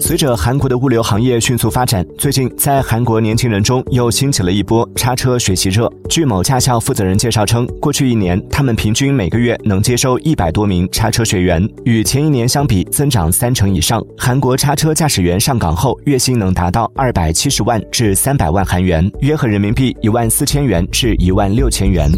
随着韩国的物流行业迅速发展最近在韩国年轻人中又兴起了一波叉车学习热据某驾校负责人介绍称过去一年他们平均每个月能接收一百多名叉车学员与前一年相比增长三成以上韩国叉车驾驶员上岗后月薪能达到二百七十万至三百万韩元约合人民币一万四千元至一万六千元。